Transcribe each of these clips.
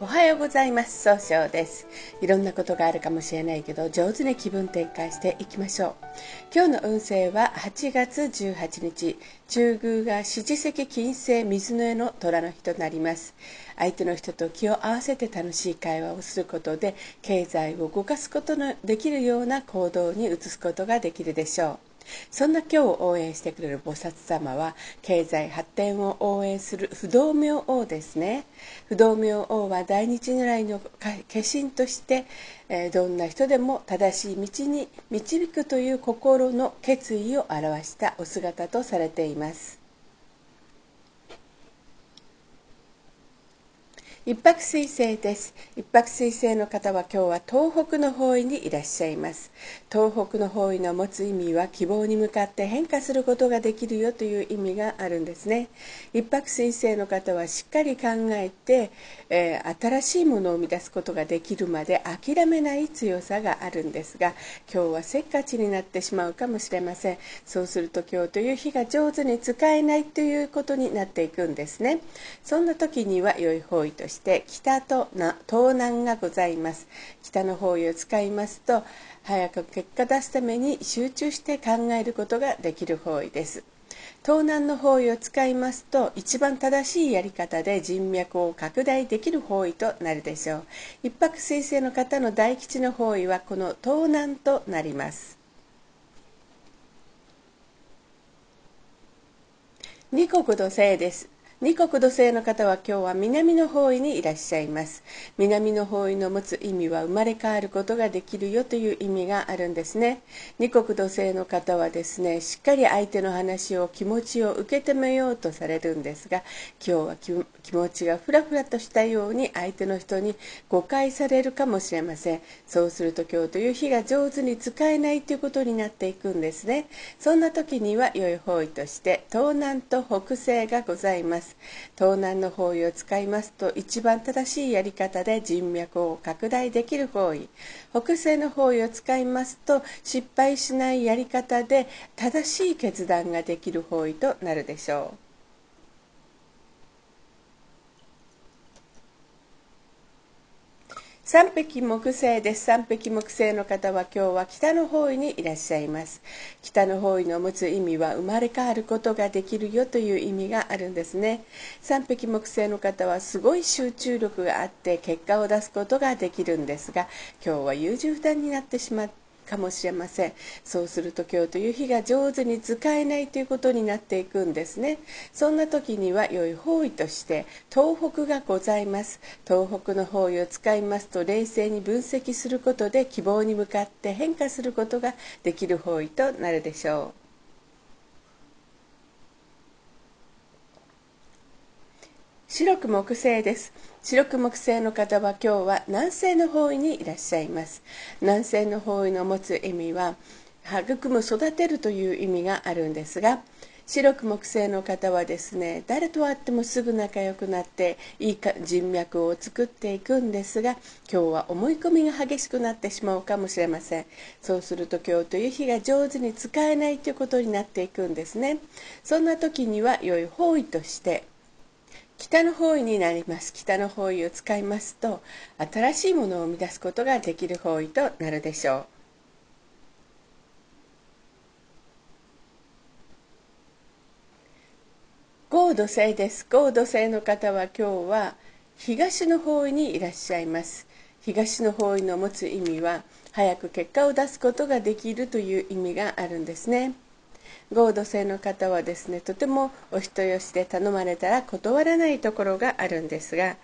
おはようございます。総称です。いろんなことがあるかもしれないけど上手に気分転換していきましょう。今日の運勢は8月18日。中宮が四字石金星水の絵の虎の日となります。相手の人と気を合わせて楽しい会話をすることで経済を動かすことのできるような行動に移すことができるでしょう。そんな今日を応援してくれる菩薩様は経済発展を応援する不動明王ですね。不動明王は大日如来の化身として、どんな人でも正しい道に導くという心の決意を表したお姿とされています。一泊水星です。一泊水星の方は今日は東北の方位にいらっしゃいます。東北の方位の持つ意味は希望に向かって変化することができるよという意味があるんですね。一泊水星の方はしっかり考えて、えー、新しいものを生み出すことができるまで諦めない強さがあるんですが今日はせっかちになってしまうかもしれません。そうすると今日という日が上手に使えないということになっていくんですね。そんな時には良い方位としてして北とな東南がございます。北の方位を使いますと早く結果出すために集中して考えることができる方位です。東南の方位を使いますと一番正しいやり方で人脈を拡大できる方位となるでしょう。一泊水星の方の大吉の方位はこの東南となります。二国土星です。二国土星の方は今日は南の方位にいらっしゃいます。南の方位の持つ意味は生まれ変わることができるよという意味があるんですね。二国土星の方はですねしっかり相手の話を気持ちを受け止めようとされるんですが今日は気持ちがふらふらとしたように相手の人に誤解されるかもしれません。そうすると今日という日が上手に使えないということになっていくんですね。そんな時には良い方位として東南と北西がございます。東南の方位を使いますと一番正しいやり方で人脈を拡大できる方位。北西の方位を使いますと失敗しないやり方で正しい決断ができる方位となるでしょう。三匹木星です。三匹木星の方は今日は北の方位にいらっしゃいます。北の方位の持つ意味は生まれ変わることができるよという意味があるんですね。三匹木星の方はすごい集中力があって結果を出すことができるんですが、今日は優柔不断になってしまってかもしれません。そうすると今日という日が上手に使えないということになっていくんですね。そんな時には良い方位として東北がございます。東北の方位を使いますと冷静に分析することで希望に向かって変化することができる方位となるでしょう。白く木星です。白く木星の方は今日は南西の方位にいらっしゃいます。南西の方位の持つ意味は育む育てるという意味があるんですが白く木星の方はですね誰と会ってもすぐ仲良くなっていい人脈を作っていくんですが今日は思い込みが激しくなってしまうかもしれません。そうすると今日という日が上手に使えないということになっていくんですね。そんな時には良い方位として北の方位になります。北の方位を使いますと新しいものを生み出すことができる方位となるでしょう。合土星です。合土星の方は今日は東の方位にいらっしゃいます。東の方位の持つ意味は早く結果を出すことができるという意味があるんですね。合土星の方はですねとてもお人よしで頼まれたら断らないところがあるんですが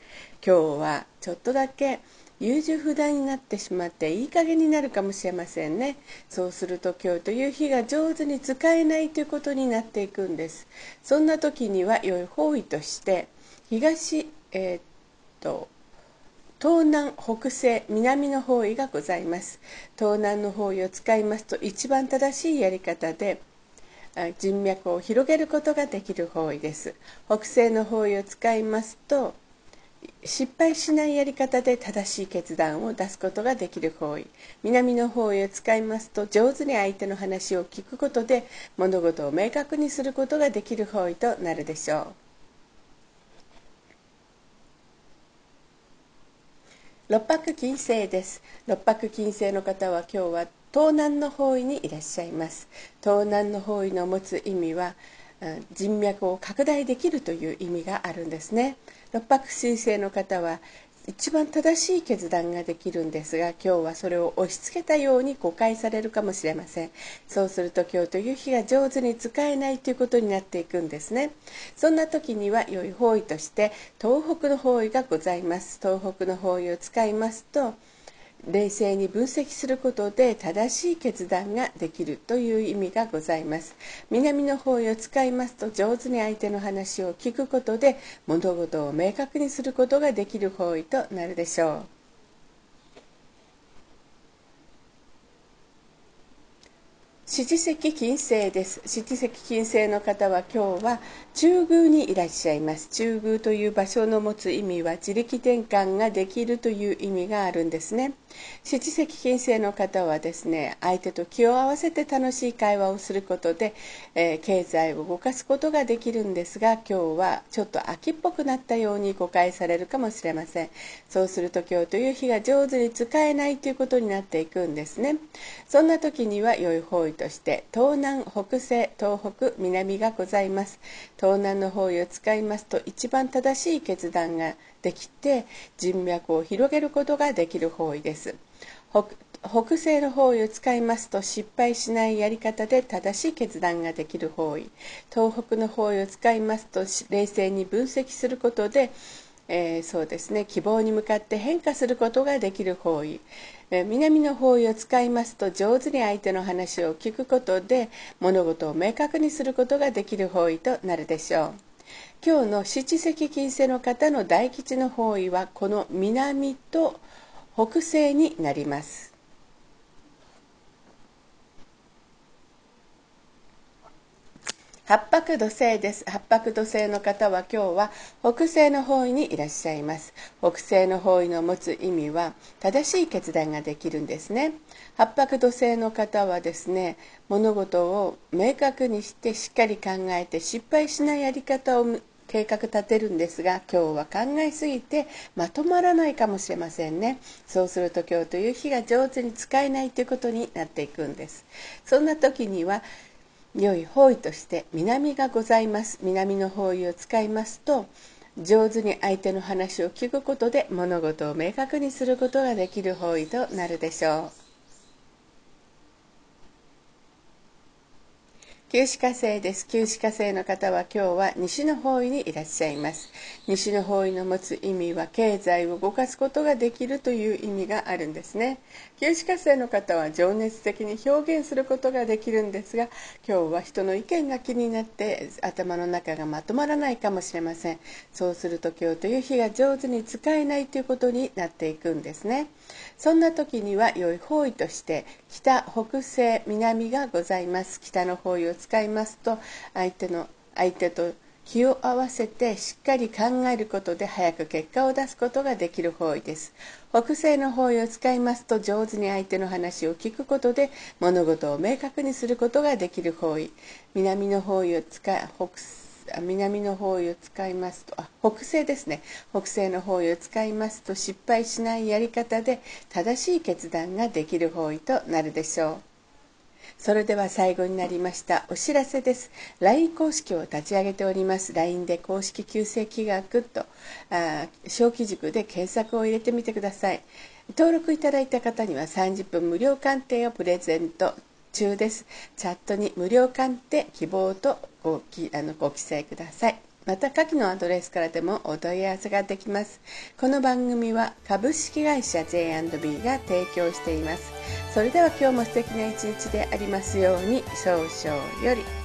今日はちょっとだけ優柔不断になってしまっていい加減になるかもしれませんね。そうすると今日という日が上手に使えないということになっていくんです。そんな時には良い方位として東えー、っと東南北西南の方位がございます。東南の方位を使いますと一番正しいやり方で人脈を広げることができる方位です。北西の方位を使いますと失敗しないやり方で正しい決断を出すことができる方位。南の方位を使いますと上手に相手の話を聞くことで物事を明確にすることができる方位となるでしょう。六白金星です。六白金星の方は今日は東南の方位にいらっしゃいます。東南の方位の持つ意味は人脈を拡大できるという意味があるんですね。六白金星の方は一番正しい決断ができるんですが今日はそれを押し付けたように誤解されるかもしれません。そうすると今日という日が上手に使えないということになっていくんですね。そんな時には良い方位として東北の方位がございます。東北の方位を使いますと冷静に分析することで正しい決断ができるという意味がございます。南の方位を使いますと上手に相手の話を聞くことで物事を明確にすることができる方位となるでしょう。七石金星です。七石金星の方は今日は中宮にいらっしゃいます。中宮という場所の持つ意味は自力転換ができるという意味があるんですね。七石金星の方はですね相手と気を合わせて楽しい会話をすることで、えー、経済を動かすことができるんですが今日はちょっと秋っぽくなったように誤解されるかもしれません。そうすると今日という日が上手に使えないということになっていくんですね。そんな時には良い方位として東南北西東北南がございます。東南の方位を使いますと一番正しい決断ができて人脈を広げることができる方位です。北西の方位を使いますと失敗しないやり方で正しい決断ができる方位。東北の方位を使いますと冷静に分析することでえー、そうですね希望に向かって変化することができる方位、南の方位を使いますと上手に相手の話を聞くことで物事を明確にすることができる方位となるでしょう。今日の七石金星の方の大吉の方位はこの南と北西になります。八白土星です。八白土星の方は今日は北西の方位にいらっしゃいます。北西の方位の持つ意味は正しい決断ができるんですね。八白土星の方はですね物事を明確にしてしっかり考えて失敗しないやり方を計画立てるんですが今日は考えすぎてまとまらないかもしれませんね。そうすると今日という日が上手に使えないということになっていくんです。そんな時には良い方位として南がございます。南の方位を使いますと上手に相手の話を聞くことで物事を明確にすることができる方位となるでしょう。旧歯科星です。旧歯科星の方は今日は西の方位にいらっしゃいます。西の方位の持つ意味は経済を動かすことができるという意味があるんですね。旧歯科星の方は情熱的に表現することができるんですが、今日は人の意見が気になって頭の中がまとまらないかもしれません。そうすると今日という日が上手に使えないということになっていくんですね。そんな時には良い方位として北、北西、南がございます。北の方位を使いますと相手の相手と気を合わせてしっかり考えることで早く結果を出すことができる方位です北西の方位を使いますと上手に相手の話を聞くことで物事を明確にすることができる方位南の方位を使い北南の方位を使いますと。あ北西ですね。北西の方位を使いますと失敗しないやり方で正しい決断ができる方位となるでしょう。それでは最後になりましたお知らせです。LINE 公式を立ち上げております。LINE で公式旧正規学とあ小規塾で検索を入れてみてください。登録いただいた方には30分無料鑑定をプレゼント中です。チャットに無料鑑定希望とごきあのご記載ください。また下記のアドレスからでもお問い合わせができます。この番組は株式会社 J&B が提供しています。それでは今日も素敵な一日でありますように少々より。